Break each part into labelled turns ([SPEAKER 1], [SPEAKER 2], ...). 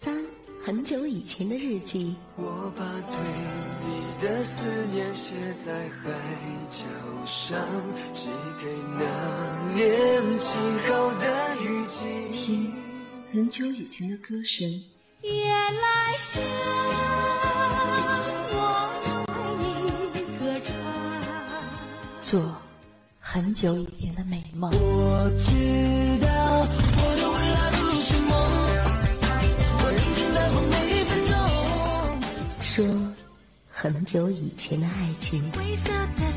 [SPEAKER 1] 翻很久以前的日记。
[SPEAKER 2] 我把对你的思念写在海角上，寄给那年轻好的雨季。
[SPEAKER 1] 听很久以前的歌声。
[SPEAKER 3] 夜来香，我爱你歌唱。
[SPEAKER 1] 做很久以前的美梦。
[SPEAKER 2] 我知道我的未来不是梦，我认真的过每一分钟。
[SPEAKER 1] 说很久以前的爱情。
[SPEAKER 3] 灰色的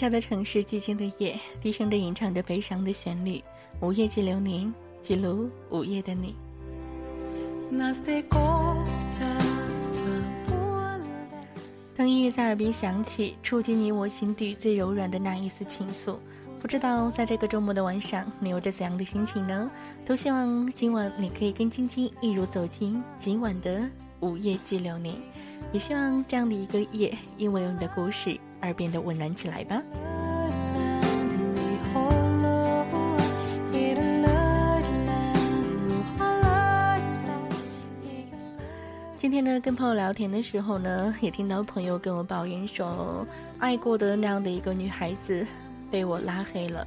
[SPEAKER 4] 喧嚣的城市，寂静的夜，低声的吟唱着悲伤的旋律。午夜记流年，记录午夜的你。当音乐在耳边响起，触及你我心底最柔软的那一丝情愫。不知道在这个周末的晚上，你有着怎样的心情呢？都希望今晚你可以跟晶晶一如走进今晚的午夜记流年，也希望这样的一个夜，因为有你的故事而变得温暖起来吧。今天呢，跟朋友聊天的时候呢，也听到朋友跟我抱怨说，爱过的那样的一个女孩子被我拉黑了，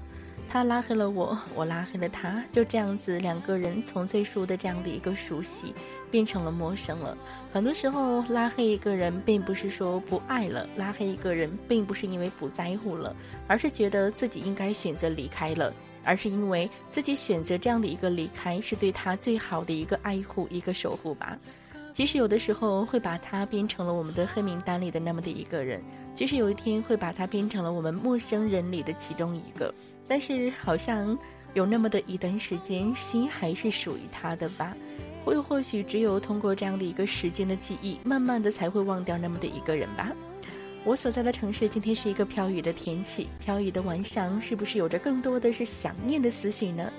[SPEAKER 4] 她拉黑了我，我拉黑了她，就这样子，两个人从最初的这样的一个熟悉，变成了陌生了。很多时候，拉黑一个人，并不是说不爱了，拉黑一个人，并不是因为不在乎了，而是觉得自己应该选择离开了，而是因为自己选择这样的一个离开，是对他最好的一个爱护，一个守护吧。即使有的时候会把他变成了我们的黑名单里的那么的一个人，即使有一天会把他变成了我们陌生人里的其中一个，但是好像有那么的一段时间，心还是属于他的吧。或或许只有通过这样的一个时间的记忆，慢慢的才会忘掉那么的一个人吧。我所在的城市今天是一个飘雨的天气，飘雨的晚上是不是有着更多的是想念的思绪呢？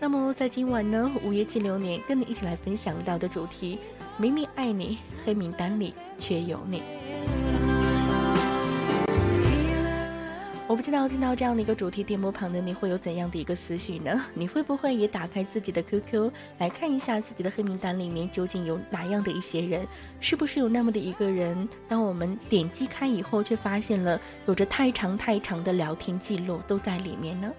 [SPEAKER 4] 那么在今晚呢，午夜记流年，跟你一起来分享到的主题。明明爱你，黑名单里却有你。我不知道听到这样的一个主题电波旁的你会有怎样的一个思绪呢？你会不会也打开自己的 QQ 来看一下自己的黑名单里面究竟有哪样的一些人？是不是有那么的一个人？当我们点击开以后，却发现了有着太长太长的聊天记录都在里面呢？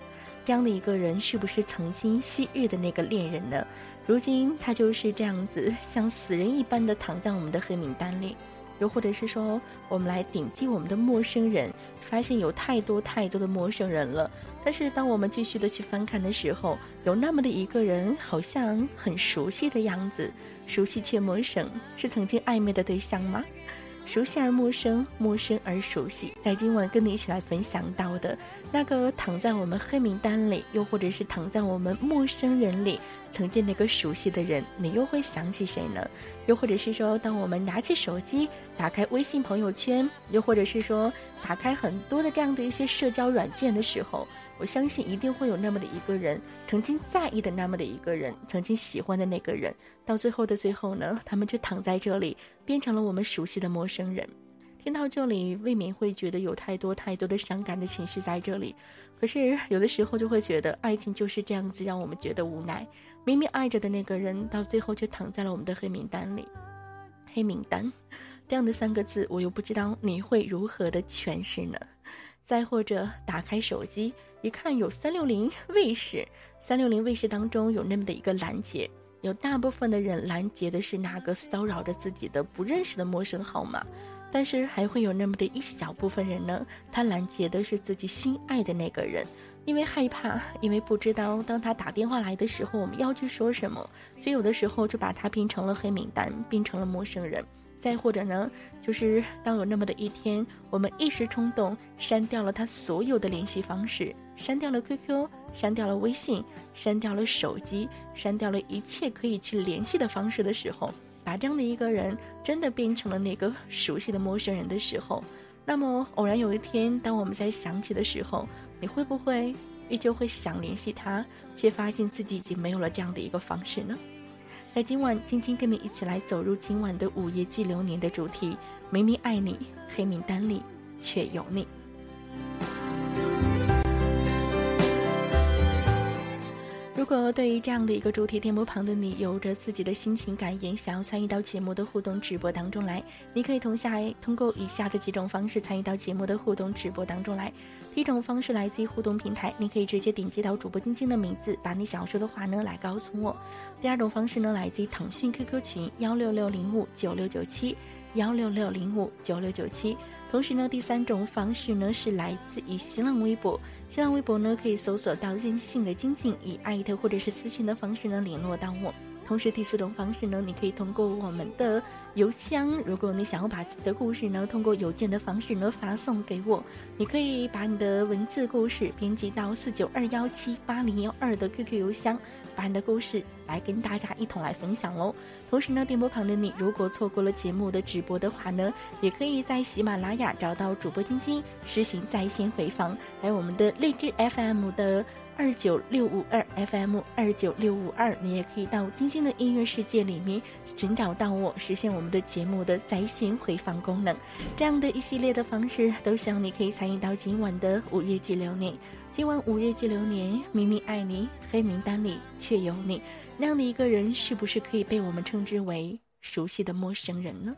[SPEAKER 4] 这样的一个人，是不是曾经昔日的那个恋人呢？如今他就是这样子，像死人一般的躺在我们的黑名单里，又或者是说，我们来点击我们的陌生人，发现有太多太多的陌生人了。但是当我们继续的去翻看的时候，有那么的一个人，好像很熟悉的样子，熟悉却陌生，是曾经暧昧的对象吗？熟悉而陌生，陌生而熟悉，在今晚跟你一起来分享到的那个躺在我们黑名单里，又或者是躺在我们陌生人里，曾经那个熟悉的人，你又会想起谁呢？又或者是说，当我们拿起手机，打开微信朋友圈，又或者是说，打开很多的这样的一些社交软件的时候。我相信一定会有那么的一个人，曾经在意的那么的一个人，曾经喜欢的那个人，到最后的最后呢，他们却躺在这里，变成了我们熟悉的陌生人。听到这里，未免会觉得有太多太多的伤感的情绪在这里。可是有的时候就会觉得，爱情就是这样子，让我们觉得无奈。明明爱着的那个人，到最后却躺在了我们的黑名单里。黑名单，这样的三个字，我又不知道你会如何的诠释呢？再或者打开手机一看，有三六零卫视，三六零卫视当中有那么的一个拦截，有大部分的人拦截的是哪个骚扰着自己的不认识的陌生号码，但是还会有那么的一小部分人呢，他拦截的是自己心爱的那个人。因为害怕，因为不知道当他打电话来的时候，我们要去说什么，所以有的时候就把他变成了黑名单，变成了陌生人。再或者呢，就是当有那么的一天，我们一时冲动删掉了他所有的联系方式，删掉了 QQ，删掉了微信，删掉了手机，删掉了一切可以去联系的方式的时候，把这样的一个人真的变成了那个熟悉的陌生人的时候，那么偶然有一天，当我们在想起的时候。你会不会依旧会想联系他，却发现自己已经没有了这样的一个方式呢？在今晚，晶晶跟你一起来走入今晚的午夜寄流年的主题，明明爱你，黑名单里却有你。如果对于这样的一个主题电波旁的你有着自己的心情感言，想要参与到节目的互动直播当中来，你可以同下通过以下的几种方式参与到节目的互动直播当中来。一种方式来自于互动平台，你可以直接点击到主播晶晶的名字，把你想要说的话呢来告诉我。第二种方式呢来自于腾讯 QQ 群幺六六零五九六九七幺六六零五九六九七。同时呢，第三种方式呢是来自于新浪微博。新浪微博呢可以搜索到任性的晶晶，以艾特或者是私信的方式呢联络到我。同时，第四种方式呢，你可以通过我们的邮箱，如果你想要把自己的故事呢通过邮件的方式呢发送给我，你可以把你的文字故事编辑到四九二幺七八零幺二的 QQ 邮箱，把你的故事来跟大家一同来分享喽。同时呢，电波旁的你，如果错过了节目的直播的话呢，也可以在喜马拉雅找到主播晶晶，实行在线回放，还有我们的荔枝 FM 的。二九六五二 FM 二九六五二，你也可以到丁星的音乐世界里面寻找到我，实现我们的节目的在线回放功能。这样的一系列的方式，都希望你可以参与到今晚的午夜激流年。今晚午夜激流年，明明爱你，黑名单里却有你，那样的一个人，是不是可以被我们称之为熟悉的陌生人呢？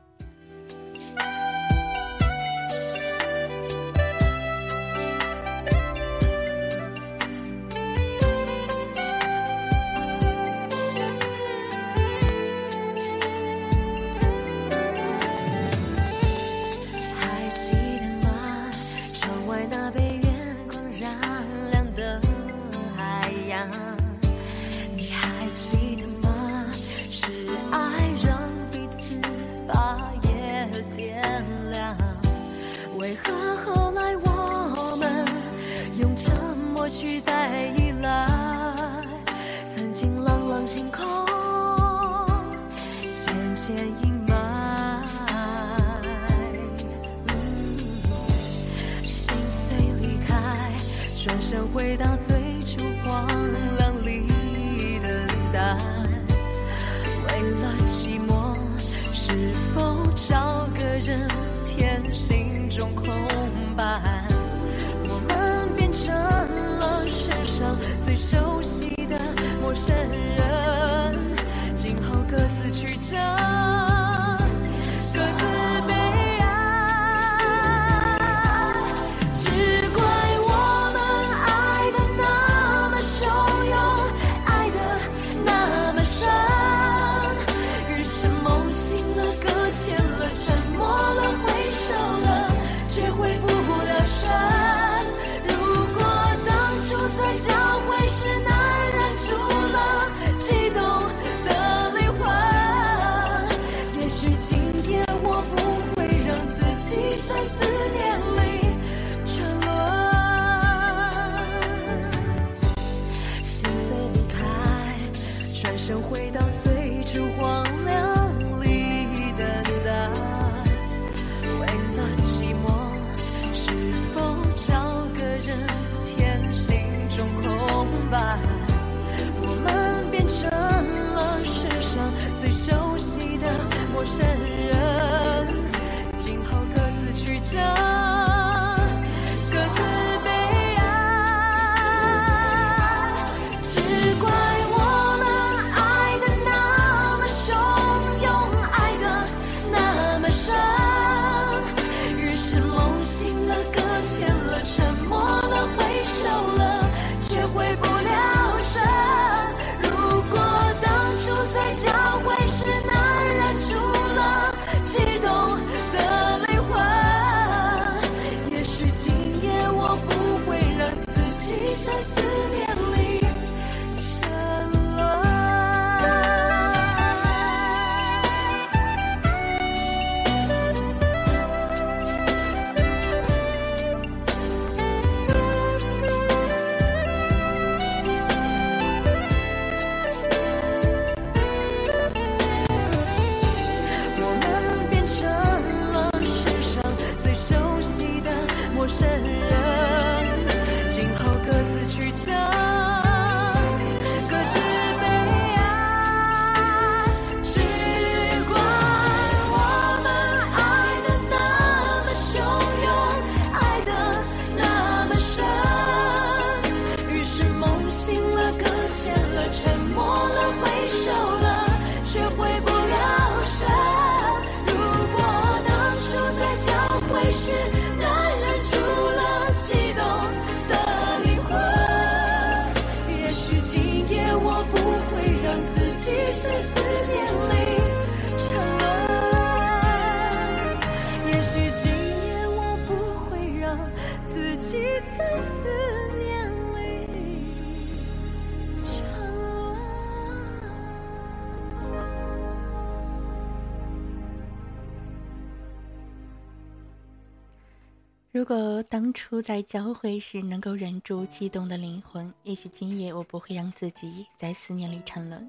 [SPEAKER 4] 如果当初在交会时能够忍住激动的灵魂，也许今夜我不会让自己在思念里沉沦。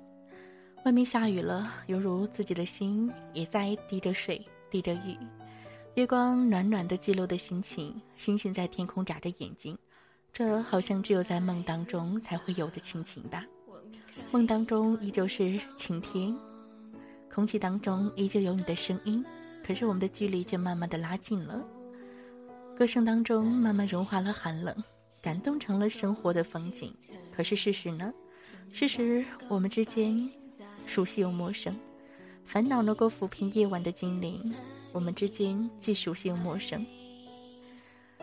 [SPEAKER 4] 外面下雨了，犹如自己的心也在滴着水，滴着雨。月光暖暖的记录的心情，星星在天空眨着眼睛，这好像只有在梦当中才会有的亲情吧。梦当中依旧是晴天，空气当中依旧有你的声音，可是我们的距离却慢慢的拉近了。歌声当中慢慢融化了寒冷，感动成了生活的风景。可是事实呢？事实我们之间熟悉又陌生，烦恼能够抚平夜晚的精灵，我们之间既熟悉又陌生。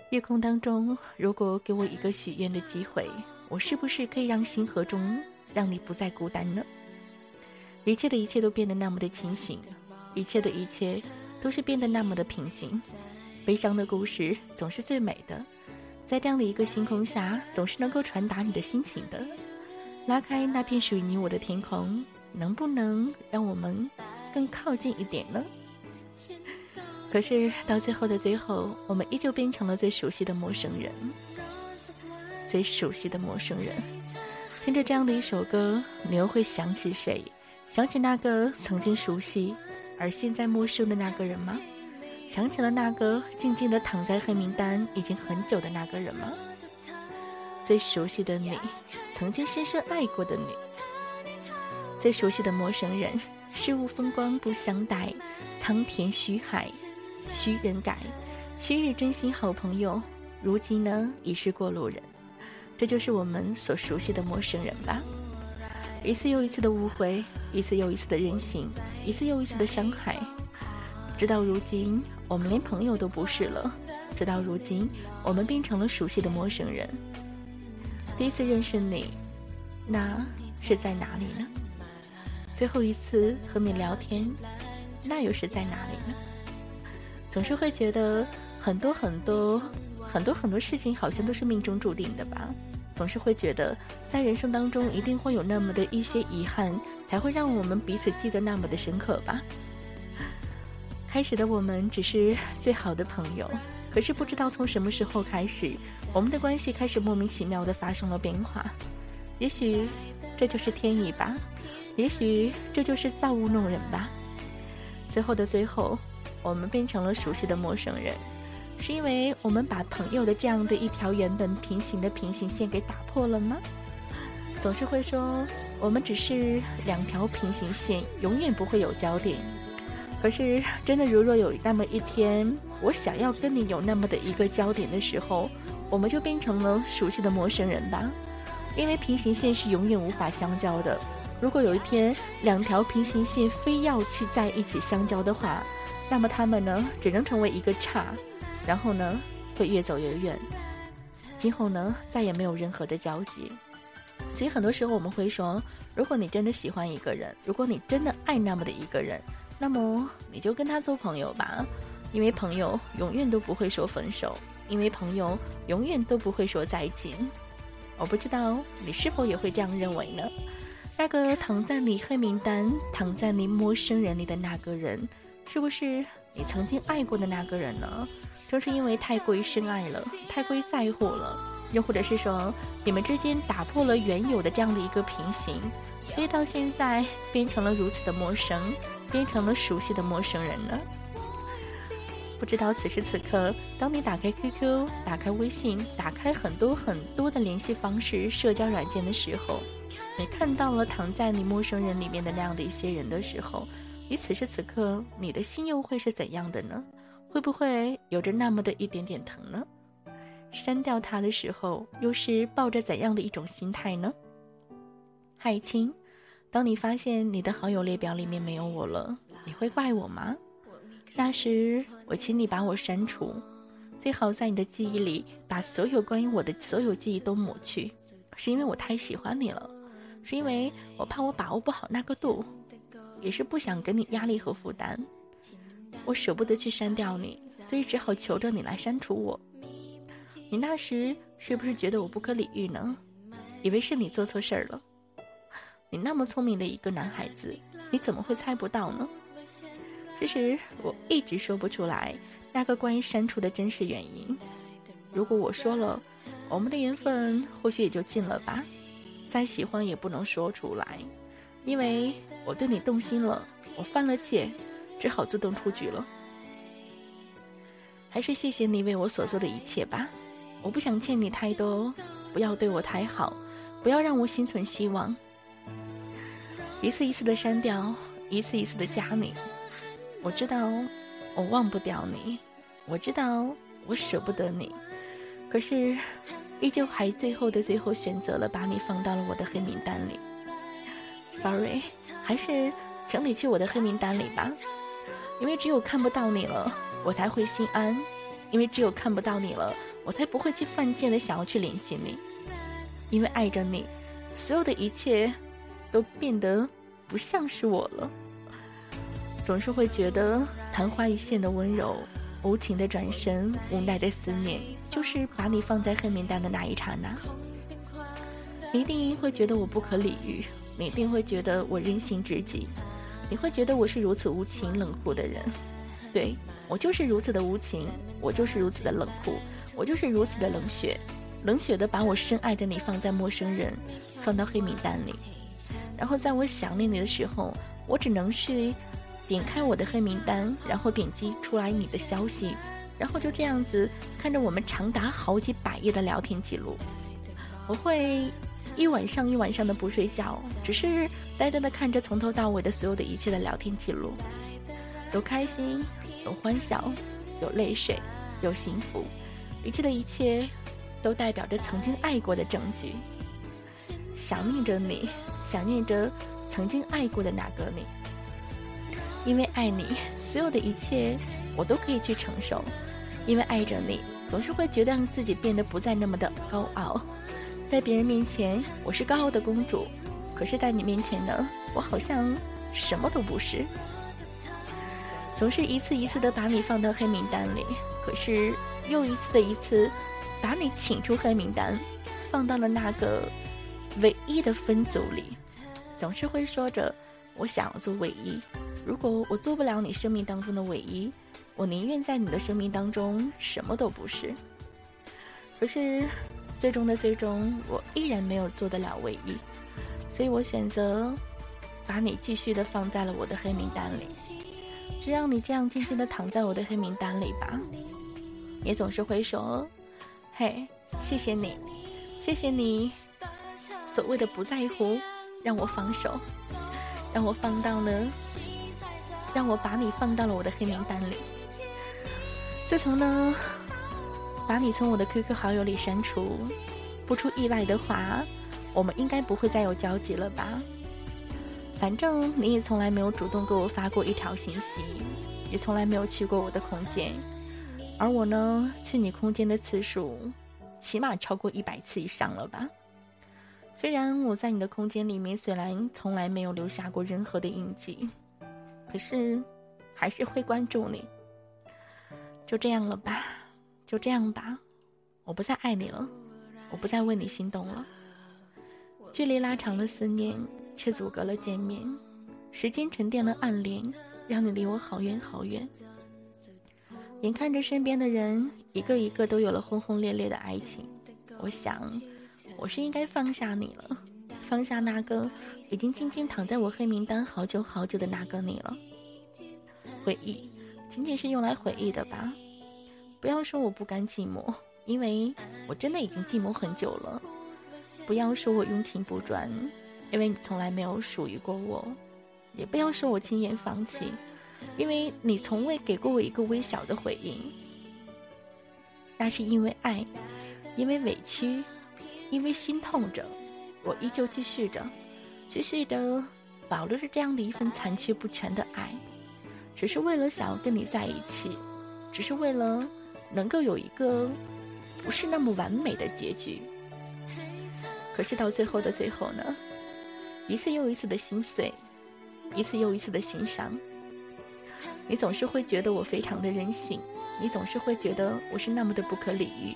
[SPEAKER 4] 夜空当中，如果给我一个许愿的机会，我是不是可以让星河中让你不再孤单呢？一切的一切都变得那么的清醒，一切的一切都是变得那么的平静。悲伤的故事总是最美的，在这样的一个星空下，总是能够传达你的心情的。拉开那片属于你我的天空，能不能让我们更靠近一点呢？可是到最后的最后，我们依旧变成了最熟悉的陌生人，最熟悉的陌生人。听着这样的一首歌，你又会想起谁？想起那个曾经熟悉而现在陌生的那个人吗？想起了那个静静的躺在黑名单已经很久的那个人吗？最熟悉的你，曾经深深爱过的你，最熟悉的陌生人，事物风光不相待，苍天虚海，虚人改，昔日真心好朋友，如今呢已是过路人。这就是我们所熟悉的陌生人吧。一次又一次的误会，一次又一次的任性，一次又一次的伤害，直到如今。我们连朋友都不是了，直到如今，我们变成了熟悉的陌生人。第一次认识你，那是在哪里呢？最后一次和你聊天，那又是在哪里呢？总是会觉得很多很多很多很多事情好像都是命中注定的吧？总是会觉得在人生当中一定会有那么的一些遗憾，才会让我们彼此记得那么的深刻吧？开始的我们只是最好的朋友，可是不知道从什么时候开始，我们的关系开始莫名其妙的发生了变化。也许这就是天意吧，也许这就是造物弄人吧。最后的最后，我们变成了熟悉的陌生人，是因为我们把朋友的这样的一条原本平行的平行线给打破了吗？总是会说我们只是两条平行线，永远不会有交点。可是，真的，如若有那么一天，我想要跟你有那么的一个焦点的时候，我们就变成了熟悉的陌生人吧。因为平行线是永远无法相交的。如果有一天两条平行线非要去在一起相交的话，那么他们呢，只能成为一个叉，然后呢，会越走越远，今后呢，再也没有任何的交集。所以很多时候我们会说，如果你真的喜欢一个人，如果你真的爱那么的一个人。那么你就跟他做朋友吧，因为朋友永远都不会说分手，因为朋友永远都不会说再见。我不知道你是否也会这样认为呢？那个躺在你黑名单、躺在你陌生人里的那个人，是不是你曾经爱过的那个人呢？正是因为太过于深爱了，太过于在乎了，又或者是说你们之间打破了原有的这样的一个平行。所以到现在变成了如此的陌生，变成了熟悉的陌生人呢？不知道此时此刻，当你打开 QQ、打开微信、打开很多很多的联系方式、社交软件的时候，你看到了躺在你陌生人里面的那样的一些人的时候，你此时此刻你的心又会是怎样的呢？会不会有着那么的一点点疼呢？删掉他的时候，又是抱着怎样的一种心态呢？海清，当你发现你的好友列表里面没有我了，你会怪我吗？那时我请你把我删除，最好在你的记忆里把所有关于我的所有记忆都抹去，是因为我太喜欢你了，是因为我怕我把握不好那个度，也是不想给你压力和负担，我舍不得去删掉你，所以只好求着你来删除我。你那时是不是觉得我不可理喻呢？以为是你做错事儿了？你那么聪明的一个男孩子，你怎么会猜不到呢？其实我一直说不出来那个关于删除的真实原因。如果我说了，我们的缘分或许也就尽了吧。再喜欢也不能说出来，因为我对你动心了，我犯了戒，只好自动出局了。还是谢谢你为我所做的一切吧。我不想欠你太多，不要对我太好，不要让我心存希望。一次一次的删掉，一次一次的加你。我知道我忘不掉你，我知道我舍不得你，可是依旧还最后的最后选择了把你放到了我的黑名单里。Sorry，还是请你去我的黑名单里吧，因为只有看不到你了，我才会心安；因为只有看不到你了。我才不会去犯贱的想要去联系你，因为爱着你，所有的一切都变得不像是我了。总是会觉得昙花一现的温柔，无情的转身，无奈的思念，就是把你放在黑名单的那一刹那。你一定会觉得我不可理喻，你一定会觉得我任性至极，你会觉得我是如此无情冷酷的人。对我就是如此的无情，我就是如此的冷酷。我就是如此的冷血，冷血的把我深爱的你放在陌生人，放到黑名单里，然后在我想念你的时候，我只能是点开我的黑名单，然后点击出来你的消息，然后就这样子看着我们长达好几百页的聊天记录，我会一晚上一晚上的不睡觉，只是呆呆的看着从头到尾的所有的一切的聊天记录，有开心，有欢笑，有泪水，有幸福。一切的一切，都代表着曾经爱过的证据。想念着你，想念着曾经爱过的那个你。因为爱你，所有的一切我都可以去承受。因为爱着你，总是会觉得让自己变得不再那么的高傲。在别人面前，我是高傲的公主；可是，在你面前呢，我好像什么都不是。总是一次一次的把你放到黑名单里，可是。又一次的一次，把你请出黑名单，放到了那个唯一的分组里，总是会说着我想要做唯一。如果我做不了你生命当中的唯一，我宁愿在你的生命当中什么都不是。可是最终的最终，我依然没有做得了唯一，所以我选择把你继续的放在了我的黑名单里，就让你这样静静的躺在我的黑名单里吧。也总是会说：“嘿，谢谢你，谢谢你，所谓的不在乎，让我放手，让我放到了，让我把你放到了我的黑名单里。自从呢，把你从我的 QQ 好友里删除，不出意外的话，我们应该不会再有交集了吧？反正你也从来没有主动给我发过一条信息，也从来没有去过我的空间。”而我呢，去你空间的次数，起码超过一百次以上了吧？虽然我在你的空间里面，虽然从来没有留下过任何的印记，可是还是会关注你。就这样了吧，就这样吧，我不再爱你了，我不再为你心动了。距离拉长了思念，却阻隔了见面；时间沉淀了暗恋，让你离我好远好远。眼看着身边的人一个一个都有了轰轰烈烈的爱情，我想，我是应该放下你了，放下那个已经静静躺在我黑名单好久好久的那个你了。回忆，仅仅是用来回忆的吧。不要说我不甘寂寞，因为我真的已经寂寞很久了。不要说我用情不专，因为你从来没有属于过我。也不要说我轻言放弃。因为你从未给过我一个微小的回应，那是因为爱，因为委屈，因为心痛着，我依旧继续着，继续的保留着这样的一份残缺不全的爱，只是为了想要跟你在一起，只是为了能够有一个不是那么完美的结局。可是到最后的最后呢，一次又一次的心碎，一次又一次的心伤。你总是会觉得我非常的任性，你总是会觉得我是那么的不可理喻。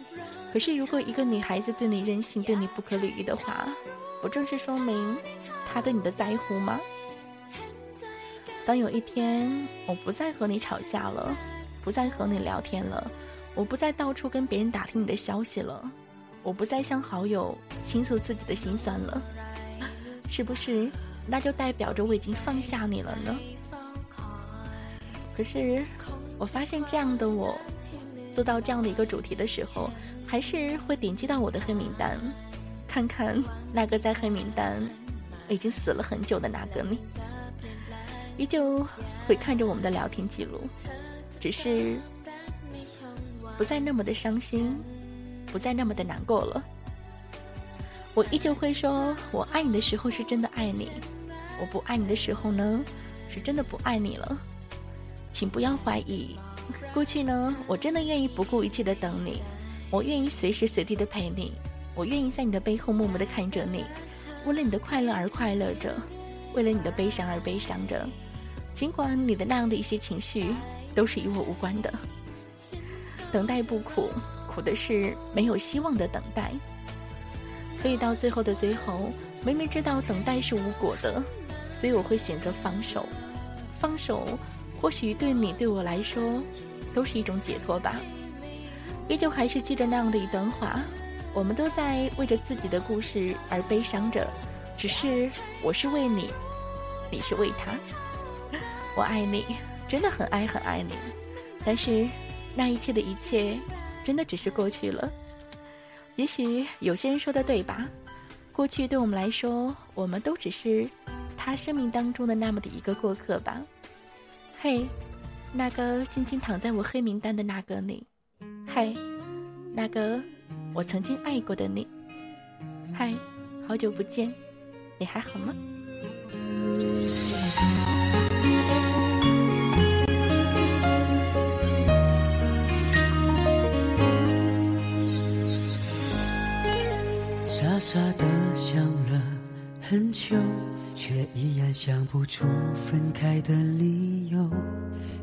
[SPEAKER 4] 可是，如果一个女孩子对你任性，对你不可理喻的话，不正是说明她对你的在乎吗？当有一天我不再和你吵架了，不再和你聊天了，我不再到处跟别人打听你的消息了，我不再向好友倾诉自己的心酸了，是不是？那就代表着我已经放下你了呢？可是，我发现这样的我，做到这样的一个主题的时候，还是会点击到我的黑名单，看看那个在黑名单已经死了很久的那个你，依旧会看着我们的聊天记录，只是不再那么的伤心，不再那么的难过了。我依旧会说，我爱你的时候是真的爱你，我不爱你的时候呢，是真的不爱你了。请不要怀疑，过去呢，我真的愿意不顾一切的等你，我愿意随时随地的陪你，我愿意在你的背后默默的看着你，为了你的快乐而快乐着，为了你的悲伤而悲伤着，尽管你的那样的一些情绪都是与我无关的。等待不苦，苦的是没有希望的等待。所以到最后的最后，明明知道等待是无果的，所以我会选择放手，放手。或许对你对我来说，都是一种解脱吧。依旧还是记着那样的一段话：我们都在为着自己的故事而悲伤着，只是我是为你，你是为他。我爱你，真的很爱很爱你。但是，那一切的一切，真的只是过去了。也许有些人说的对吧？过去对我们来说，我们都只是他生命当中的那么的一个过客吧。嘿，那个静静躺在我黑名单的那个你，嘿，那个我曾经爱过的你，嗨，好久不见，你还好吗？
[SPEAKER 2] 傻傻的想了很久。却依然想不出分开的理由。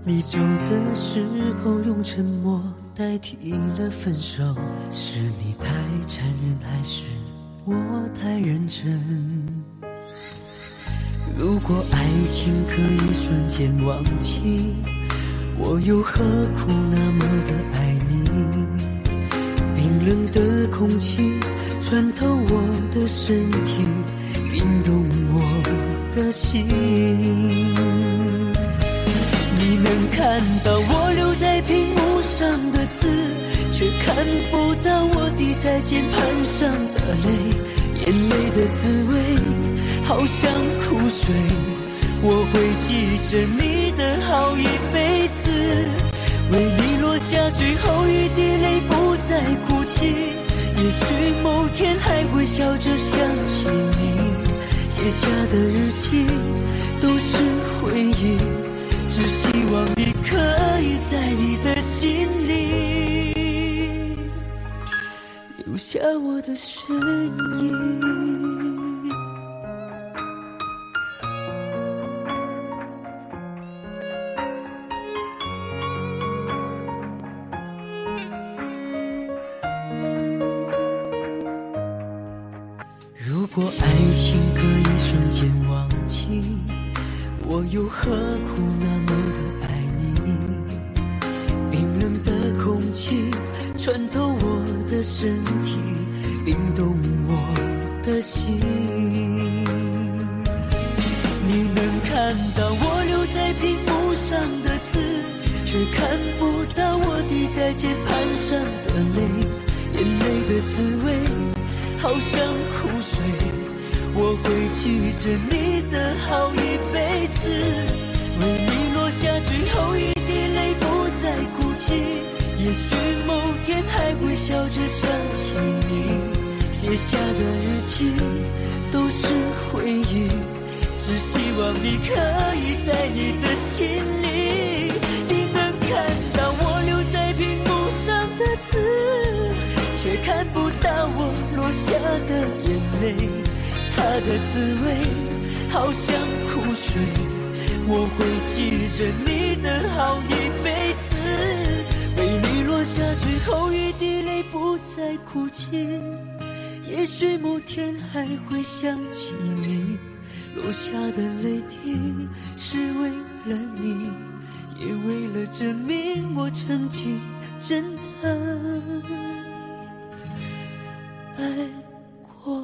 [SPEAKER 2] 你走的时候用沉默代替了分手，是你太残忍还是我太认真？如果爱情可以瞬间忘记，我又何苦那么的爱你？冰冷的空气穿透我的身体。冰冻我的心，你能看到我留在屏幕上的字，却看不到我滴在键盘上的泪，眼泪的滋味好像苦水，我会记着你的好一辈子，为你落下最后一滴泪，不再哭泣。也许某天还会笑着想起，写下的日记都是回忆，只希望你可以在你的心里留下我的身影。是为了你，也为了证明我曾经真的。
[SPEAKER 5] 爱过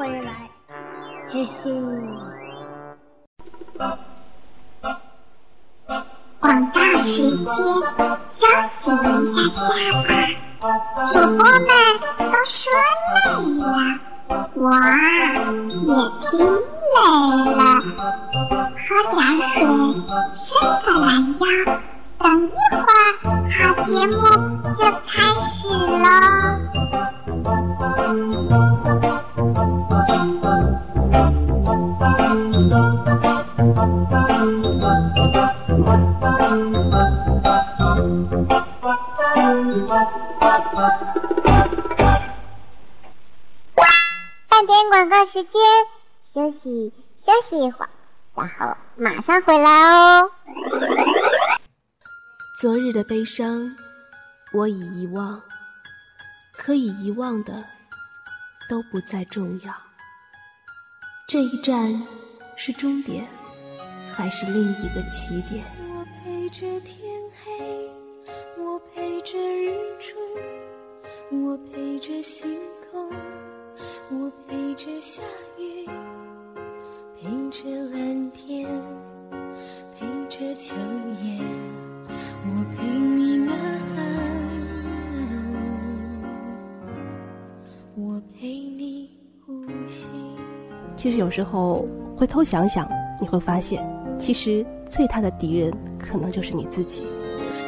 [SPEAKER 5] 回来。
[SPEAKER 1] 谢谢你。悲伤，我已遗忘。可以遗忘的都不再重要。这一站是终点，还是另一个起点？其实有时候回头想想，你会发现，其实最大的敌人可能就是你自己。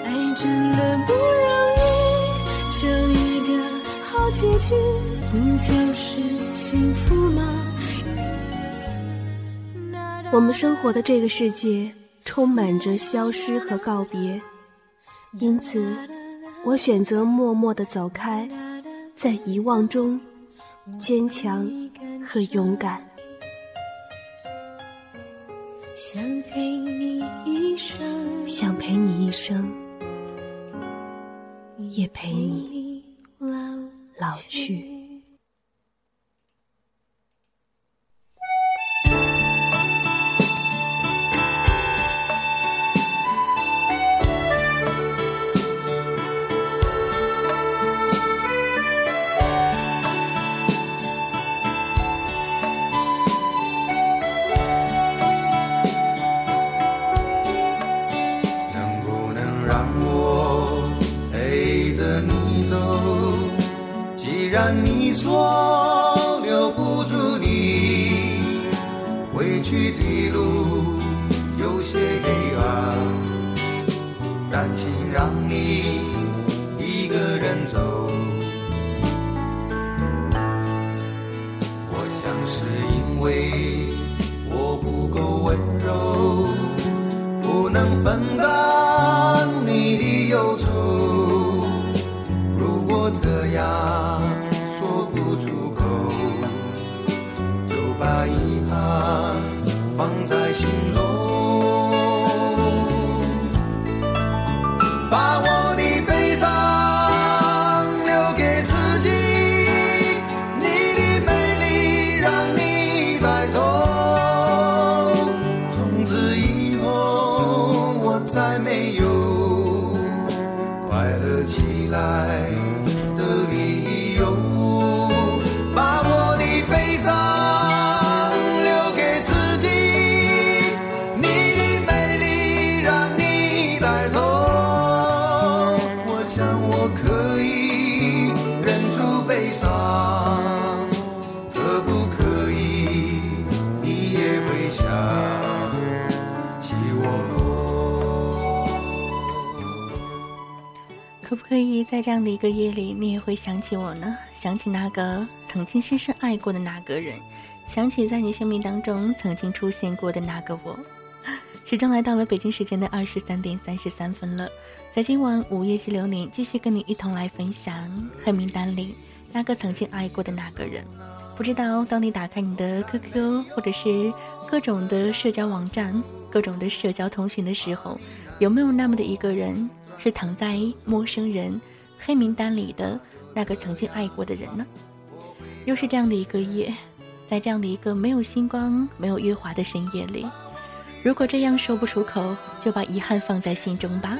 [SPEAKER 3] 爱真的不容易，求一个好结局，不就是幸福吗？
[SPEAKER 1] 我们生活的这个世界充满着消失和告别，因此，我选择默默的走开。在遗忘中，坚强和勇敢。
[SPEAKER 3] 想陪你一生，
[SPEAKER 1] 想陪你一生，也陪你老去。放在心中。
[SPEAKER 4] 可以在这样的一个夜里，你也会想起我呢？想起那个曾经深深爱过的那个人，想起在你生命当中曾经出现过的那个我。时钟来到了北京时间的二十三点三十三分了，在今晚午夜七流年，继续跟你一同来分享黑名单里那个曾经爱过的那个人。不知道当你打开你的 QQ 或者是各种的社交网站、各种的社交通讯的时候，有没有那么的一个人是躺在陌生人黑名单里的那个曾经爱过的人呢？又是这样的一个夜，在这样的一个没有星光、没有月华的深夜里，如果这样说不出口，就把遗憾放在心中吧，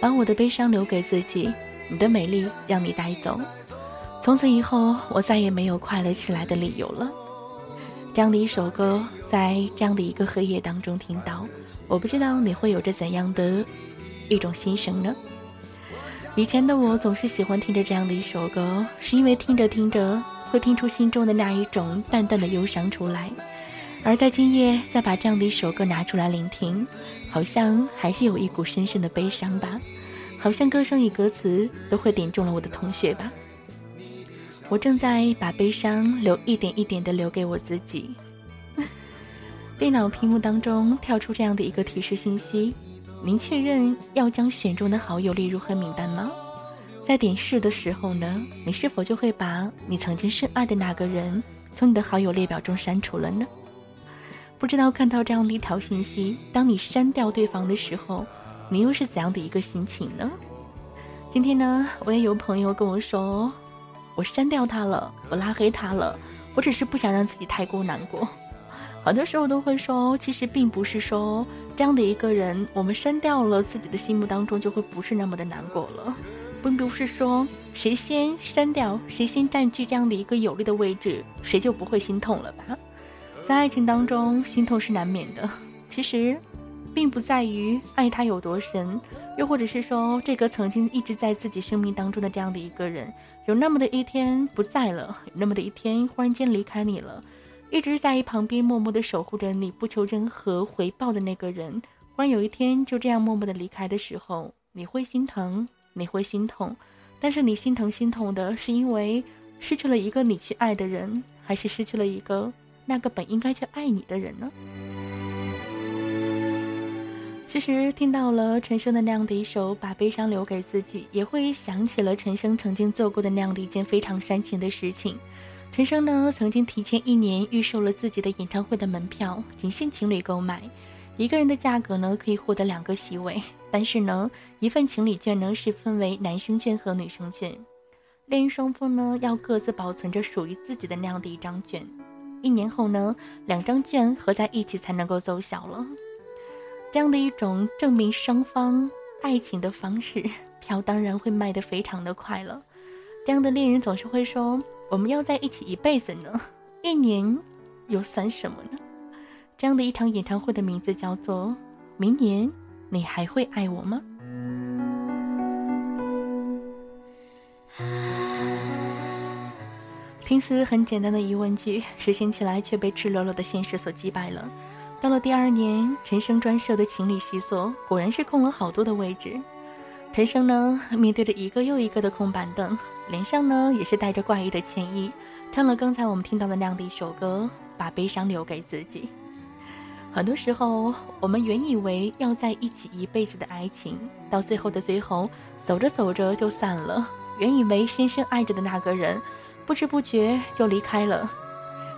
[SPEAKER 4] 把我的悲伤留给自己，你的美丽让你带走。从此以后，我再也没有快乐起来的理由了。这样的一首歌，在这样的一个黑夜当中听到，我不知道你会有着怎样的一种心声呢？以前的我总是喜欢听着这样的一首歌，是因为听着听着。会听出心中的那一种淡淡的忧伤出来，而在今夜再把这样的一首歌拿出来聆听，好像还是有一股深深的悲伤吧，好像歌声与歌词都会点中了我的同学吧。我正在把悲伤留一点一点的留给我自己。电脑屏幕当中跳出这样的一个提示信息：您确认要将选中的好友列入黑名单吗？在点是的时候呢，你是否就会把你曾经深爱的那个人从你的好友列表中删除了呢？不知道看到这样的一条信息，当你删掉对方的时候，你又是怎样的一个心情呢？今天呢，我也有朋友跟我说，我删掉他了，我拉黑他了，我只是不想让自己太过难过。好多时候都会说，其实并不是说这样的一个人，我们删掉了，自己的心目当中就会不是那么的难过了。并不是说谁先删掉，谁先占据这样的一个有利的位置，谁就不会心痛了吧？在爱情当中，心痛是难免的。其实，并不在于爱他有多深，又或者是说这个曾经一直在自己生命当中的这样的一个人，有那么的一天不在了，有那么的一天忽然间离开你了，一直在一旁边默默的守护着你，不求任何回报的那个人，忽然有一天就这样默默的离开的时候，你会心疼。你会心痛，但是你心疼心痛的是因为失去了一个你去爱的人，还是失去了一个那个本应该去爱你的人呢？其实听到了陈升的那样的一首《把悲伤留给自己》，也会想起了陈升曾经做过的那样的一件非常煽情的事情。陈升呢，曾经提前一年预售了自己的演唱会的门票，仅限情侣购买。一个人的价格呢，可以获得两个席位，但是呢，一份情侣券呢是分为男生券和女生券，恋人双方呢要各自保存着属于自己的那样的一张券，一年后呢，两张券合在一起才能够奏效了。这样的一种证明双方爱情的方式，票当然会卖得非常的快了。这样的恋人总是会说：“我们要在一起一辈子呢，一年又算什么呢？”这样的一场演唱会的名字叫做《明年你还会爱我吗》。听似很简单的疑问句，实现起来却被赤裸裸的现实所击败了。到了第二年，陈升专设的情侣席所果然是空了好多的位置。陈升呢，面对着一个又一个的空板凳，脸上呢也是带着怪异的歉意，唱了刚才我们听到的那样的一首歌，把悲伤留给自己。很多时候，我们原以为要在一起一辈子的爱情，到最后的最后，走着走着就散了。原以为深深爱着的那个人，不知不觉就离开了。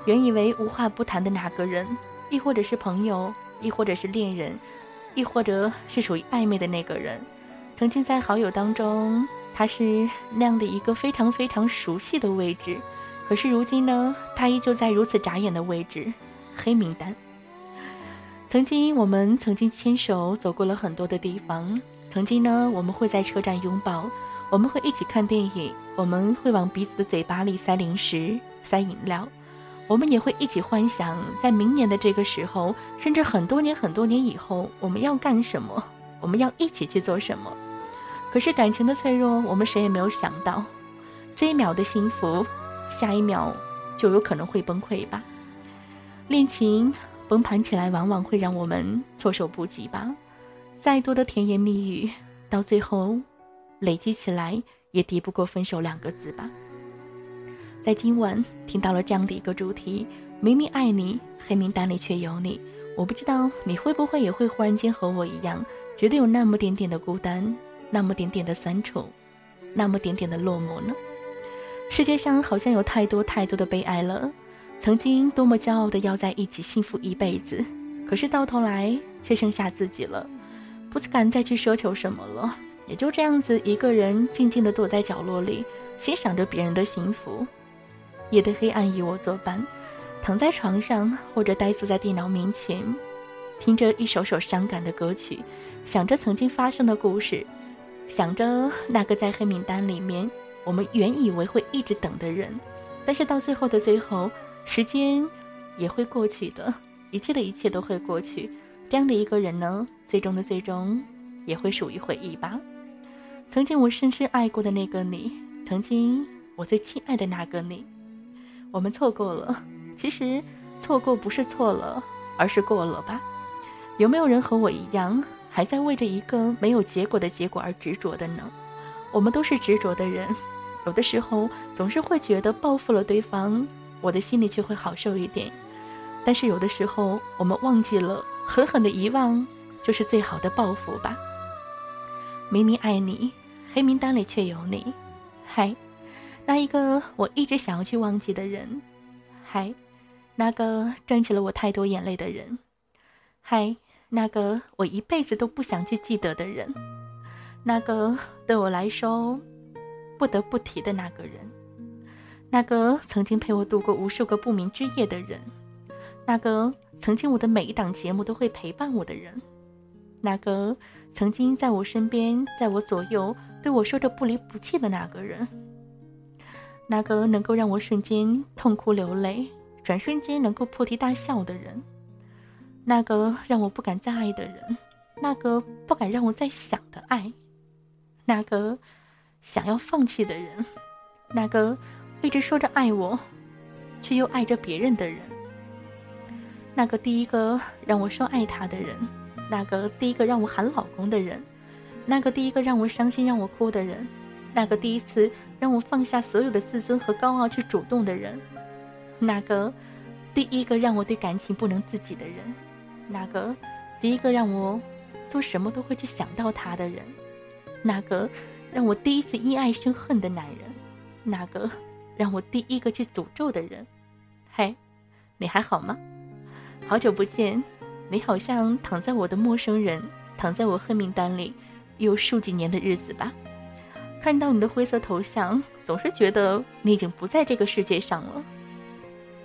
[SPEAKER 4] 原以为无话不谈的那个人，亦或者是朋友，亦或者是恋人，亦或者是属于暧昧的那个人，曾经在好友当中，他是那样的一个非常非常熟悉的位置。可是如今呢，他依旧在如此眨眼的位置，黑名单。曾经，我们曾经牵手走过了很多的地方。曾经呢，我们会在车站拥抱，我们会一起看电影，我们会往彼此的嘴巴里塞零食、塞饮料，我们也会一起幻想，在明年的这个时候，甚至很多年、很多年以后，我们要干什么？我们要一起去做什么？可是感情的脆弱，我们谁也没有想到，这一秒的幸福，下一秒就有可能会崩溃吧？恋情。崩盘起来，往往会让我们措手不及吧。再多的甜言蜜语，到最后累积起来，也敌不过分手两个字吧。在今晚听到了这样的一个主题，明明爱你，黑名单里却有你。我不知道你会不会也会忽然间和我一样，觉得有那么点点的孤单，那么点点的酸楚，那么点点的落寞呢？世界上好像有太多太多的悲哀了。曾经多么骄傲的要在一起幸福一辈子，可是到头来却剩下自己了，不敢再去奢求什么了，也就这样子一个人静静的躲在角落里，欣赏着别人的幸福。夜的黑暗以我作伴。躺在床上，或者呆坐在电脑面前，听着一首首伤感的歌曲，想着曾经发生的故事，想着那个在黑名单里面我们原以为会一直等的人，但是到最后的最后，时间也会过去的，一切的一切都会过去。这样的一个人呢，最终的最终也会属于回忆吧。曾经我深深爱过的那个你，曾经我最亲爱的那个你，我们错过了。其实，错过不是错了，而是过了吧？有没有人和我一样，还在为着一个没有结果的结果而执着的呢？我们都是执着的人，有的时候总是会觉得报复了对方，我的心里却会好受一点。但是有的时候，我们忘记了，狠狠的遗忘就是最好的报复吧。明明爱你，黑名单里却有你，嗨，那一个我一直想要去忘记的人，嗨。那个赚起了我太多眼泪的人，嗨，那个我一辈子都不想去记得的人，那个对我来说不得不提的那个人，那个曾经陪我度过无数个不眠之夜的人，那个曾经我的每一档节目都会陪伴我的人，那个曾经在我身边，在我左右对我说着不离不弃的那个人，那个能够让我瞬间痛哭流泪。转瞬间能够破涕大笑的人，那个让我不敢再爱的人，那个不敢让我再想的爱，那个想要放弃的人，那个一直说着爱我，却又爱着别人的人，那个第一个让我说爱他的人，那个第一个让我喊老公的人，那个第一个让我伤心让我哭的人，那个第一次让我放下所有的自尊和高傲去主动的人。那个第一个让我对感情不能自己的人，那个第一个让我做什么都会去想到他的人，那个让我第一次因爱生恨的男人，那个让我第一个去诅咒的人，嘿，你还好吗？好久不见，你好像躺在我的陌生人，躺在我黑名单里有数几年的日子吧？看到你的灰色头像，总是觉得你已经不在这个世界上了。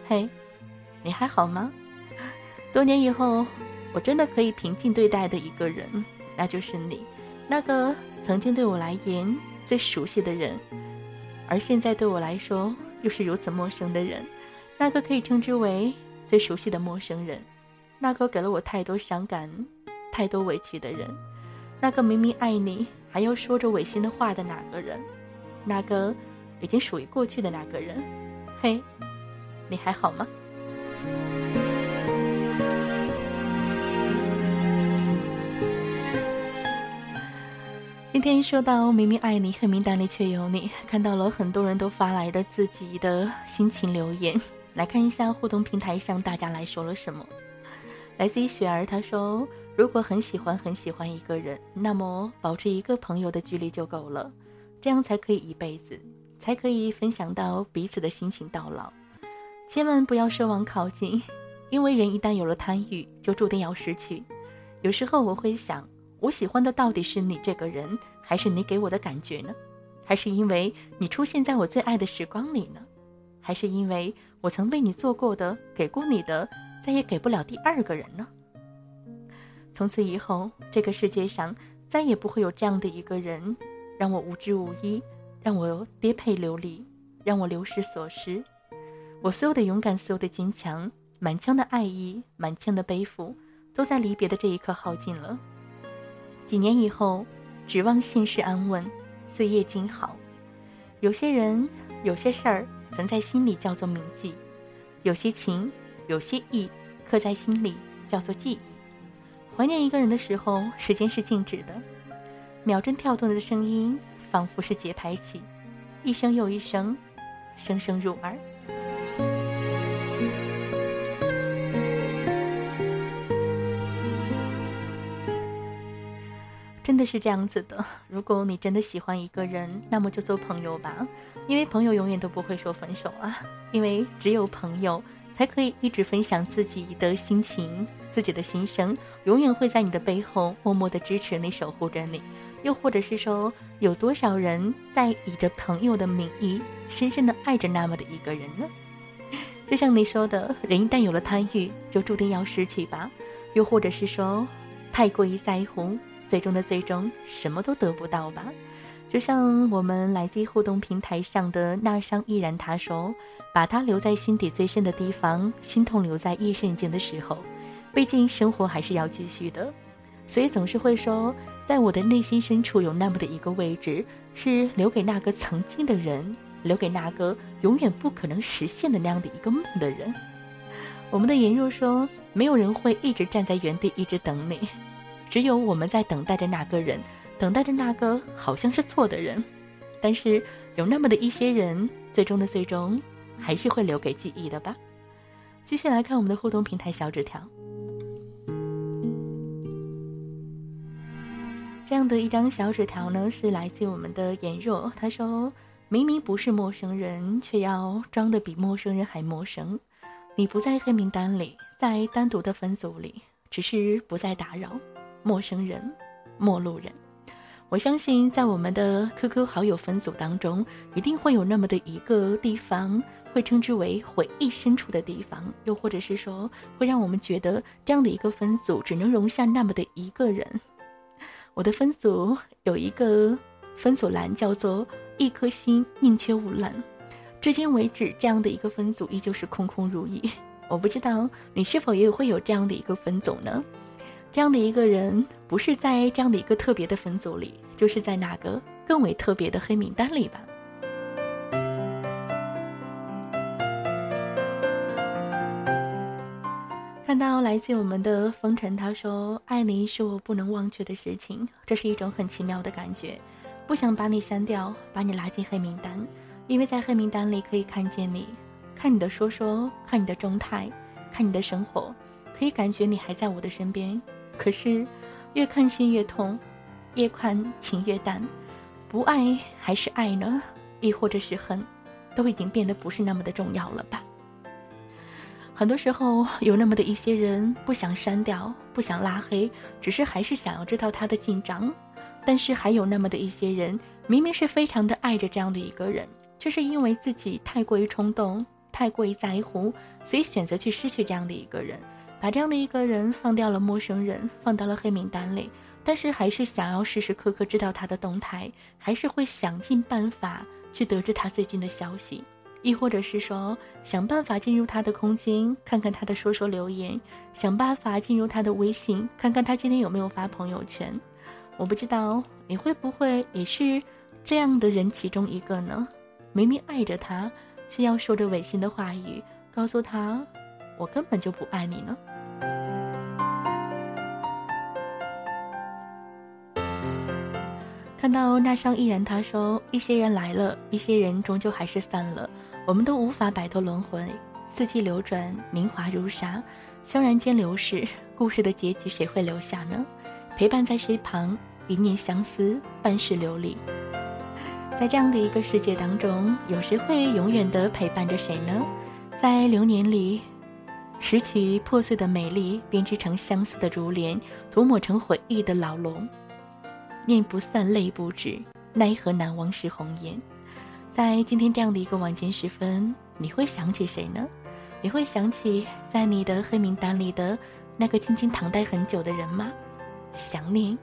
[SPEAKER 4] 嘿，你还好吗？多年以后，我真的可以平静对待的一个人，那就是你，那个曾经对我来言最熟悉的人，而现在对我来说又是如此陌生的人，那个可以称之为最熟悉的陌生人，那个给了我太多伤感、太多委屈的人，那个明明爱你还要说着违心的话的那个人，那个已经属于过去的那个人，嘿。你还好吗？今天说到明明爱你，黑名单里却有你，看到了很多人都发来的自己的心情留言，来看一下互动平台上大家来说了什么。来自于雪儿，她说：“如果很喜欢很喜欢一个人，那么保持一个朋友的距离就够了，这样才可以一辈子，才可以分享到彼此的心情到老。”千万不要奢望靠近，因为人一旦有了贪欲，就注定要失去。有时候我会想，我喜欢的到底是你这个人，还是你给我的感觉呢？还是因为你出现在我最爱的时光里呢？还是因为我曾为你做过的、给过你的，再也给不了第二个人呢？从此以后，这个世界上再也不会有这样的一个人，让我无知无依，让我颠沛流离，让我流失所失。我所有的勇敢，所有的坚强，满腔的爱意，满腔的背负，都在离别的这一刻耗尽了。几年以后，指望现世安稳，岁月静好。有些人，有些事儿，存在心里叫做铭记；有些情，有些意，刻在心里叫做记忆。怀念一个人的时候，时间是静止的，秒针跳动的声音仿佛是节拍器，一声又一声，声声入耳。真的是这样子的。如果你真的喜欢一个人，那么就做朋友吧，因为朋友永远都不会说分手啊。因为只有朋友才可以一直分享自己的心情、自己的心声，永远会在你的背后默默的支持你、守护着你。又或者是说，有多少人在以着朋友的名义，深深的爱着那么的一个人呢？就像你说的，人一旦有了贪欲，就注定要失去吧。又或者是说，太过于在乎。最终的最终，什么都得不到吧？就像我们来自互动平台上的那商依然他说：“把他留在心底最深的地方，心痛留在一瞬间的时候。毕竟生活还是要继续的，所以总是会说，在我的内心深处有那么的一个位置，是留给那个曾经的人，留给那个永远不可能实现的那样的一个梦的人。”我们的颜若说：“没有人会一直站在原地，一直等你。”只有我们在等待着那个人，等待着那个好像是错的人，但是有那么的一些人，最终的最终还是会留给记忆的吧。继续来看我们的互动平台小纸条，这样的一张小纸条呢，是来自我们的颜若，他说：“明明不是陌生人，却要装的比陌生人还陌生。你不在黑名单里，在单独的分组里，只是不再打扰。”陌生人，陌路人。我相信，在我们的 QQ 好友分组当中，一定会有那么的一个地方，会称之为回忆深处的地方，又或者是说，会让我们觉得这样的一个分组只能容下那么的一个人。我的分组有一个分组栏叫做“一颗心宁缺毋滥”，至今为止，这样的一个分组依旧是空空如也。我不知道你是否也会有这样的一个分组呢？这样的一个人，不是在这样的一个特别的分组里，就是在哪个更为特别的黑名单里吧。看到来自我们的风尘，他说：“爱你是我不能忘却的事情，这是一种很奇妙的感觉，不想把你删掉，把你拉进黑名单，因为在黑名单里可以看见你，看你的说说，看你的状态，看你的生活，可以感觉你还在我的身边。”可是，越看心越痛，越看情越淡，不爱还是爱呢？亦或者是恨，都已经变得不是那么的重要了吧？很多时候，有那么的一些人不想删掉，不想拉黑，只是还是想要知道他的进展。但是还有那么的一些人，明明是非常的爱着这样的一个人，却是因为自己太过于冲动，太过于在乎，所以选择去失去这样的一个人。把这样的一个人放掉了，陌生人放到了黑名单里，但是还是想要时时刻刻知道他的动态，还是会想尽办法去得知他最近的消息，亦或者是说想办法进入他的空间，看看他的说说留言，想办法进入他的微信，看看他今天有没有发朋友圈。我不知道你会不会也是这样的人其中一个呢？明明爱着他，却要说着违心的话语，告诉他。我根本就不爱你呢。看到那双依然，他说：“一些人来了，一些人终究还是散了。我们都无法摆脱轮回，四季流转，年华如沙，悄然间流逝。故事的结局谁会留下呢？陪伴在谁旁？一念相思，半世流离。在这样的一个世界当中，有谁会永远的陪伴着谁呢？在流年里。”拾取破碎的美丽，编织成相思的珠帘，涂抹成回忆的牢笼。念不散，泪不止，奈何难忘是红颜。在今天这样的一个晚间时分，你会想起谁呢？你会想起在你的黑名单里的那个静静躺待很久的人吗？想念，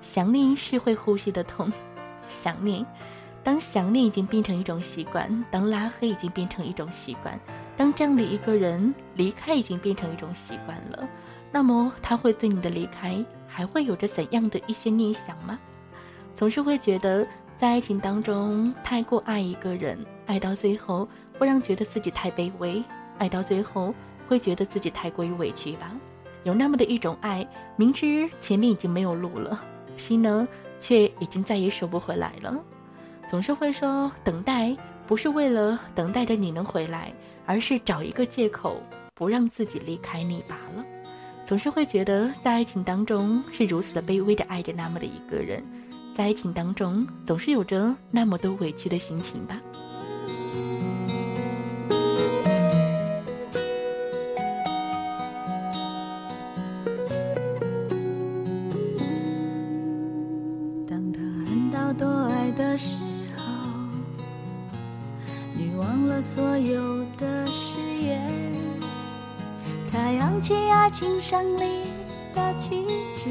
[SPEAKER 4] 想念是会呼吸的痛。想念，当想念已经变成一种习惯，当拉黑已经变成一种习惯。当这样的一个人离开已经变成一种习惯了，那么他会对你的离开还会有着怎样的一些念想吗？总是会觉得在爱情当中太过爱一个人，爱到最后会让觉得自己太卑微，爱到最后会觉得自己太过于委屈吧。有那么的一种爱，明知前面已经没有路了，心呢却已经再也收不回来了。总是会说等待不是为了等待着你能回来。而是找一个借口不让自己离开你罢了。总是会觉得在爱情当中是如此的卑微的爱着那么的一个人，在爱情当中总是有着那么多委屈的心情吧。
[SPEAKER 3] 当他恨到多爱的时候，你忘了所有的誓言。他扬起爱情胜利的旗帜，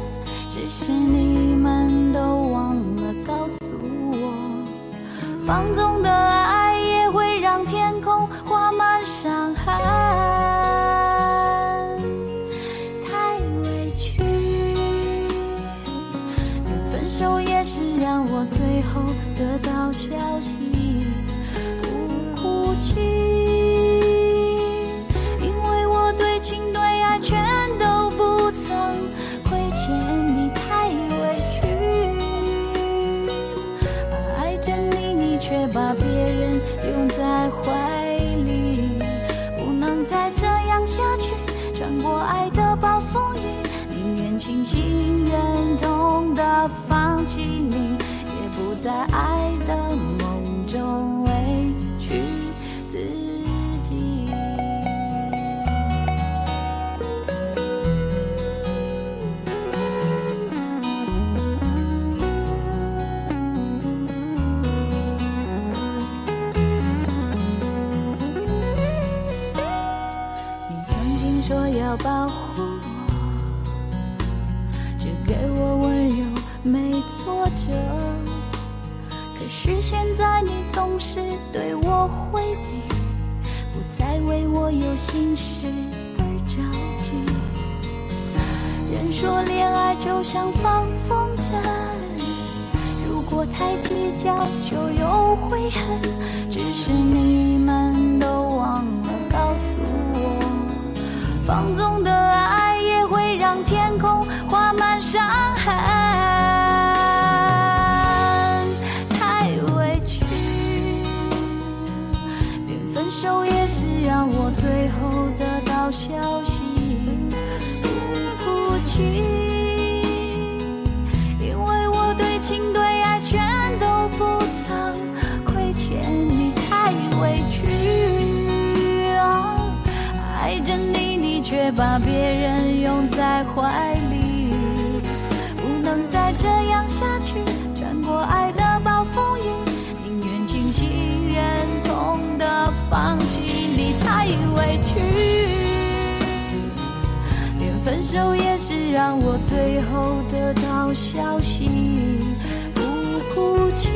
[SPEAKER 3] 是你们都忘了告诉我，放纵的爱也会让天空挂满伤害。说恋爱就像放风筝，如果太计较就有悔恨。只是你们都忘了告诉我，放纵的爱也会让天空挂满伤痕。太委屈，连分手也是让我最后得到消息，把别人拥在怀里，不能再这样下去。穿过爱的暴风雨，宁愿清醒忍痛的放弃你，太委屈。连分手也是让我最后得到消息，不哭泣，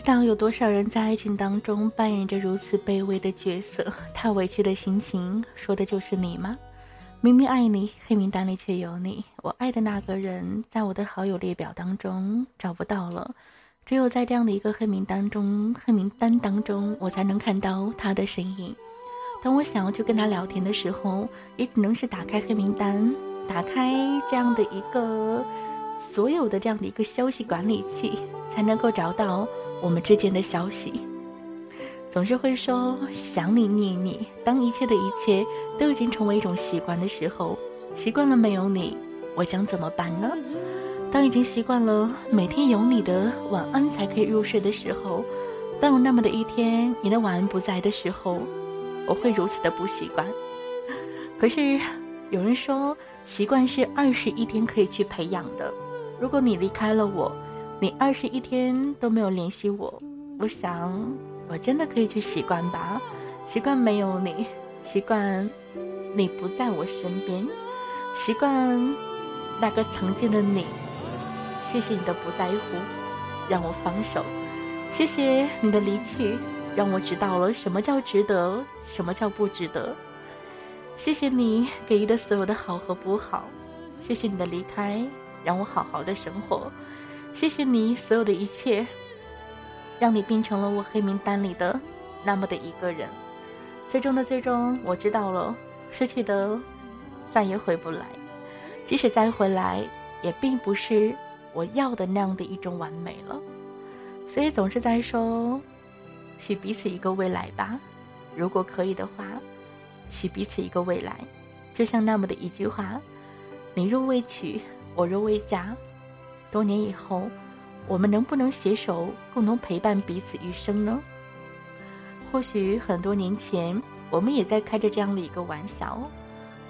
[SPEAKER 4] 知道有多少人在爱情当中扮演着如此卑微的角色，太委屈的心情，说的就是你吗？明明爱你，黑名单里却有你，我爱的那个人在我的好友列表当中找不到了，只有在这样的一个黑名单中，黑名单当中，我才能看到他的身影。当我想要去跟他聊天的时候，也只能是打开黑名单，打开这样的一个所有的这样的一个消息管理器，才能够找到我们之间的消息。总是会说想你念你，当一切的一切都已经成为一种习惯的时候，习惯了没有你，我将怎么办呢？当已经习惯了每天有你的晚安才可以入睡的时候，当有那么的一天你的晚安不在的时候，我会如此的不习惯。可是有人说，习惯是二十一天可以去培养的。如果你离开了我，你二十一天都没有联系我，我想我真的可以去习惯吧，习惯没有你，习惯你不在我身边，习惯那个曾经的你。谢谢你的不在乎，让我放手；谢谢你的离去，让我知道了什么叫值得，什么叫不值得。谢谢你给予的所有的好和不好，谢谢你的离开，让我好好的生活。谢谢你所有的一切，让你变成了我黑名单里的那么的一个人。最终的最终，我知道了，失去的再也回不来，即使再回来，也并不是我要的那样的一种完美了。所以总是在说，许彼此一个未来吧。如果可以的话，许彼此一个未来。就像那么的一句话：“你若未娶，我若未嫁。”多年以后，我们能不能携手共同陪伴彼此余生呢？或许很多年前，我们也在开着这样的一个玩笑；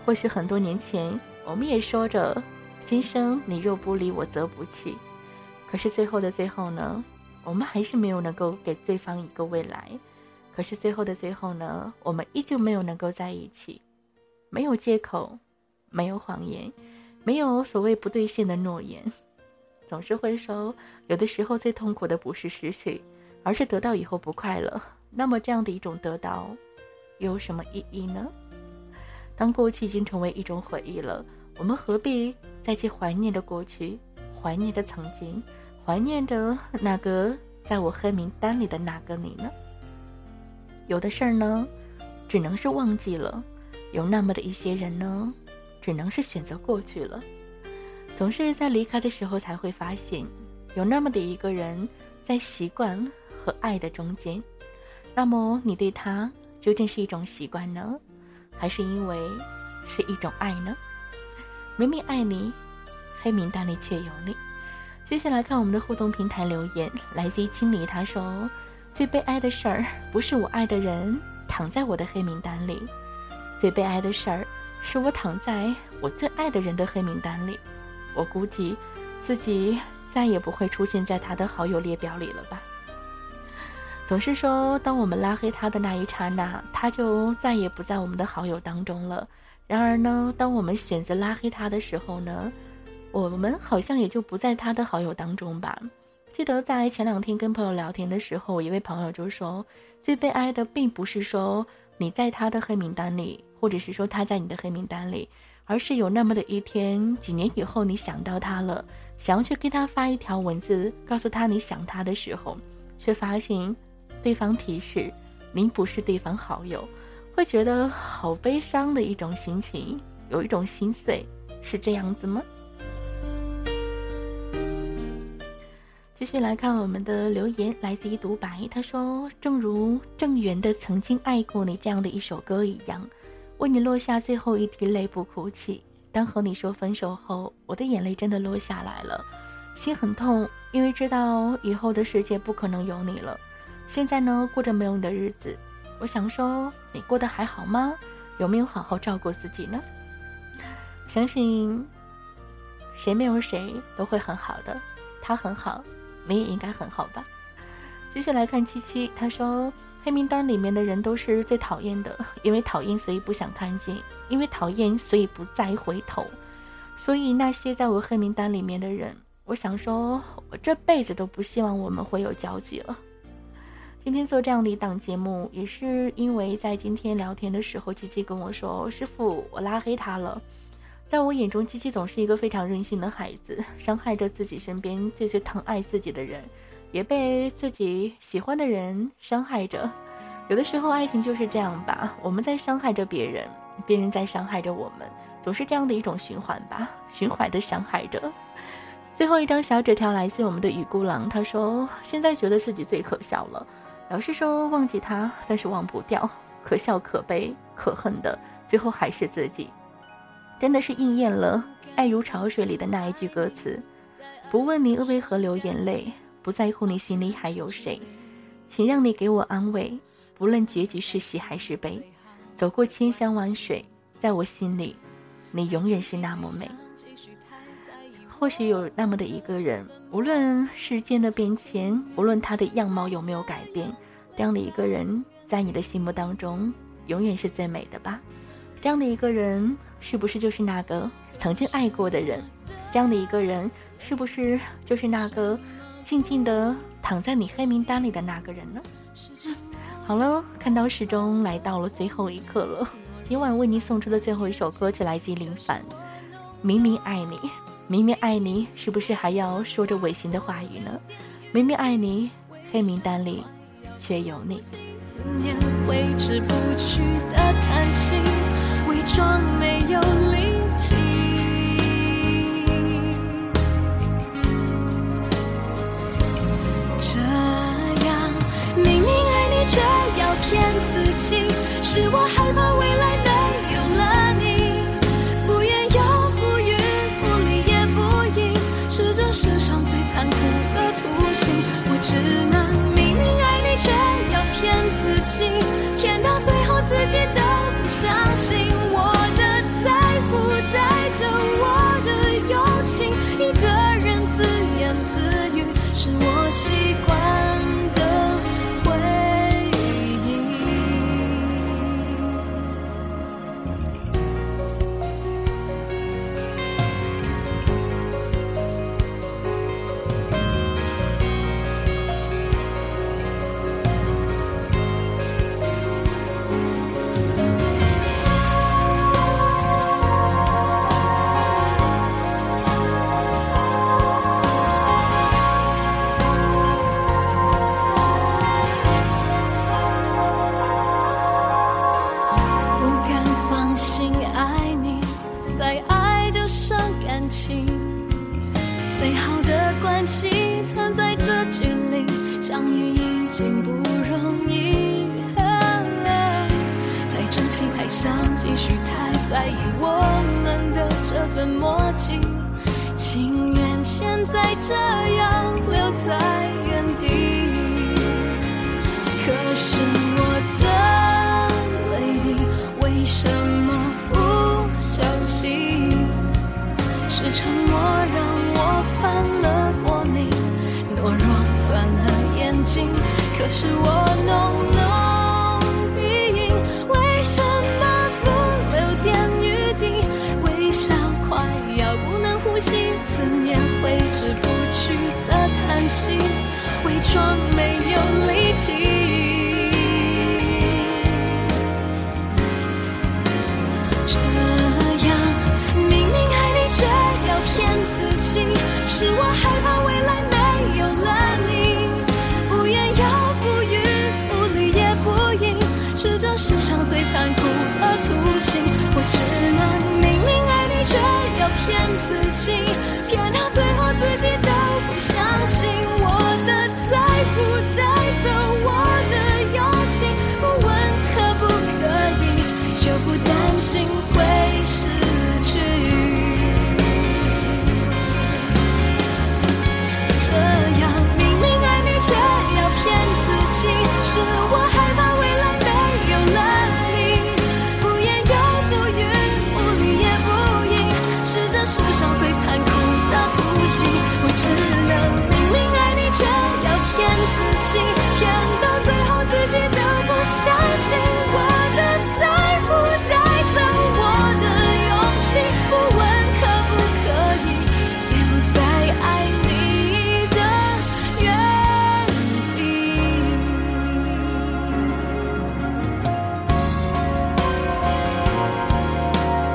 [SPEAKER 4] 或许很多年前，我们也说着“今生你若不离我，则不弃”。可是最后的最后呢，我们还是没有能够给对方一个未来。可是最后的最后呢，我们依旧没有能够在一起，没有借口，没有谎言，没有所谓不兑现的诺言。总是会说，有的时候最痛苦的不是失去，而是得到以后不快乐。那么这样的一种得到，又有什么意义呢？当过去已经成为一种回忆了，我们何必再去怀念着过去，怀念着曾经，怀念着那个在我黑名单里的那个你呢？有的事儿呢，只能是忘记了；有那么的一些人呢，只能是选择过去了。总是在离开的时候才会发现，有那么的一个人在习惯和爱的中间。那么你对他究竟是一种习惯呢，还是因为是一种爱呢？明明爱你，黑名单里却有你。接下来看我们的互动平台留言，来自于清理，他说：“最悲哀的事儿不是我爱的人躺在我的黑名单里，最悲哀的事儿是我躺在我最爱的人的黑名单里。”我估计，自己再也不会出现在他的好友列表里了吧。总是说，当我们拉黑他的那一刹那，他就再也不在我们的好友当中了。然而呢，当我们选择拉黑他的时候呢，我们好像也就不在他的好友当中吧。记得在前两天跟朋友聊天的时候，一位朋友就说，最悲哀的并不是说你在他的黑名单里，或者是说他在你的黑名单里。而是有那么的一天，几年以后，你想到他了，想要去给他发一条文字，告诉他你想他的时候，却发现对方提示您不是对方好友，会觉得好悲伤的一种心情，有一种心碎，是这样子吗？继续来看我们的留言，来自于独白，他说：“正如郑源的《曾经爱过你》这样的一首歌一样。”为你落下最后一滴泪不哭泣。当和你说分手后，我的眼泪真的落下来了，心很痛，因为知道以后的世界不可能有你了。现在呢，过着没有你的日子，我想说，你过得还好吗？有没有好好照顾自己呢？相信谁没有谁都会很好的，他很好，你也应该很好吧。接下来看七七，他说。黑名单里面的人都是最讨厌的，因为讨厌，所以不想看见；因为讨厌，所以不再回头。所以那些在我黑名单里面的人，我想说，我这辈子都不希望我们会有交集了。今天做这样的一档节目，也是因为在今天聊天的时候，七七跟我说：“师傅，我拉黑他了。”在我眼中，七七总是一个非常任性的孩子，伤害着自己身边最最疼爱自己的人。也被自己喜欢的人伤害着，有的时候爱情就是这样吧，我们在伤害着别人，别人在伤害着我们，总是这样的一种循环吧，循环的伤害着。最后一张小纸条来自我们的雨孤狼，他说：“现在觉得自己最可笑了，老是说忘记他，但是忘不掉，可笑可悲可恨的，最后还是自己，真的是应验了爱如潮水里的那一句歌词：“不问你为何流眼泪，不在乎你心里还有谁，请让你给我安慰。不论结局是喜还是悲，走过千山万水，在我心里，你永远是那么美。”或许有那么的一个人，无论时间的变迁，无论他的样貌有没有改变，这样的一个人，在你的心目当中，永远是最美的吧？这样的一个人，是不是就是那个曾经爱过的人？这样的一个人，是不是就是那个静静的躺在你黑名单里的那个人呢？好了，看到时钟来到了最后一刻了，今晚为你送出的最后一首歌，就来自林凡，《明明爱你》。明明爱你，是不是还要说着违心的话语呢？明明爱你，黑名单里却有你。
[SPEAKER 3] 思念挥之不去的叹息，伪装没有力气。是我害怕未来没有了你，不言又不语，不理也不应，是这世上最残酷的图形。我只能明明爱你，却要骗自己，骗到最后自己并不容易。太珍惜，太想继续，太在意我们的这份默契，情愿现在这样留在原地。可是可是我弄了骗自己，